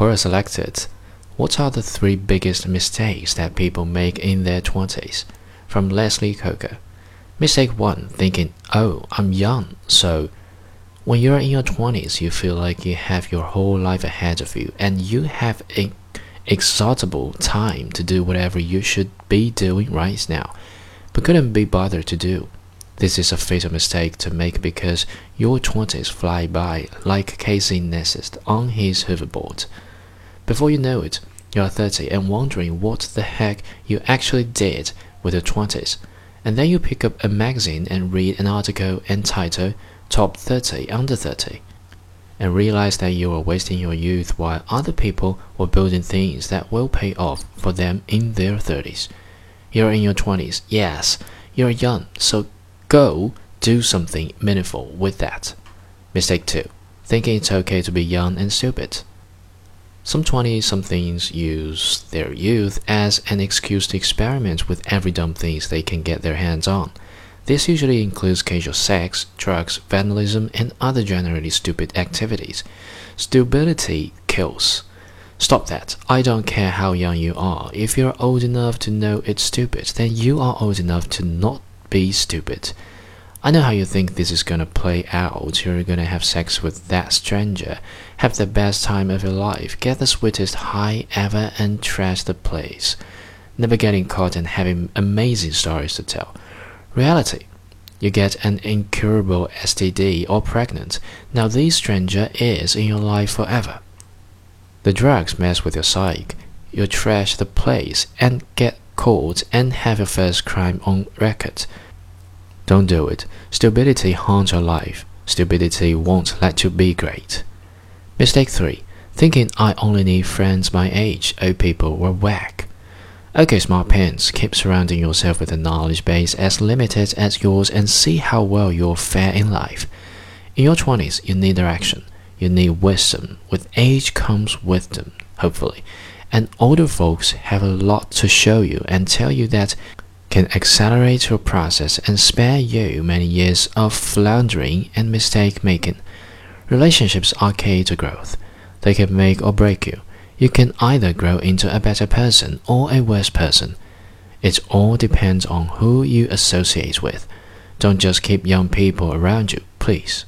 Quora selected What are the three biggest mistakes that people make in their 20s? From Leslie Coker. Mistake 1 Thinking, oh, I'm young, so. When you're in your 20s, you feel like you have your whole life ahead of you and you have an inexhaustible time to do whatever you should be doing right now, but couldn't be bothered to do. This is a fatal mistake to make because your 20s fly by like Casey Neistat on his hoverboard. Before you know it, you are 30 and wondering what the heck you actually did with your 20s. And then you pick up a magazine and read an article entitled Top 30 Under 30 and realize that you are wasting your youth while other people were building things that will pay off for them in their 30s. You're in your 20s, yes, you're young, so Go do something meaningful with that. Mistake 2. Thinking it's okay to be young and stupid. Some 20 somethings use their youth as an excuse to experiment with every dumb things they can get their hands on. This usually includes casual sex, drugs, vandalism, and other generally stupid activities. Stupidity kills. Stop that. I don't care how young you are. If you're old enough to know it's stupid, then you are old enough to not be stupid. I know how you think this is gonna play out. You're gonna have sex with that stranger, have the best time of your life, get the sweetest high ever, and trash the place. Never getting caught and having amazing stories to tell. Reality. You get an incurable STD or pregnant. Now this stranger is in your life forever. The drugs mess with your psyche. You trash the place and get caught and have your first crime on record. Don't do it. Stupidity haunts your life. Stupidity won't let you be great. Mistake 3. Thinking I only need friends my age, old people were whack. Okay, smart pants, keep surrounding yourself with a knowledge base as limited as yours and see how well you'll fare in life. In your 20s, you need direction. You need wisdom. With age comes wisdom, hopefully and older folks have a lot to show you and tell you that can accelerate your process and spare you many years of floundering and mistake making. Relationships are key to growth. They can make or break you. You can either grow into a better person or a worse person. It all depends on who you associate with. Don't just keep young people around you, please.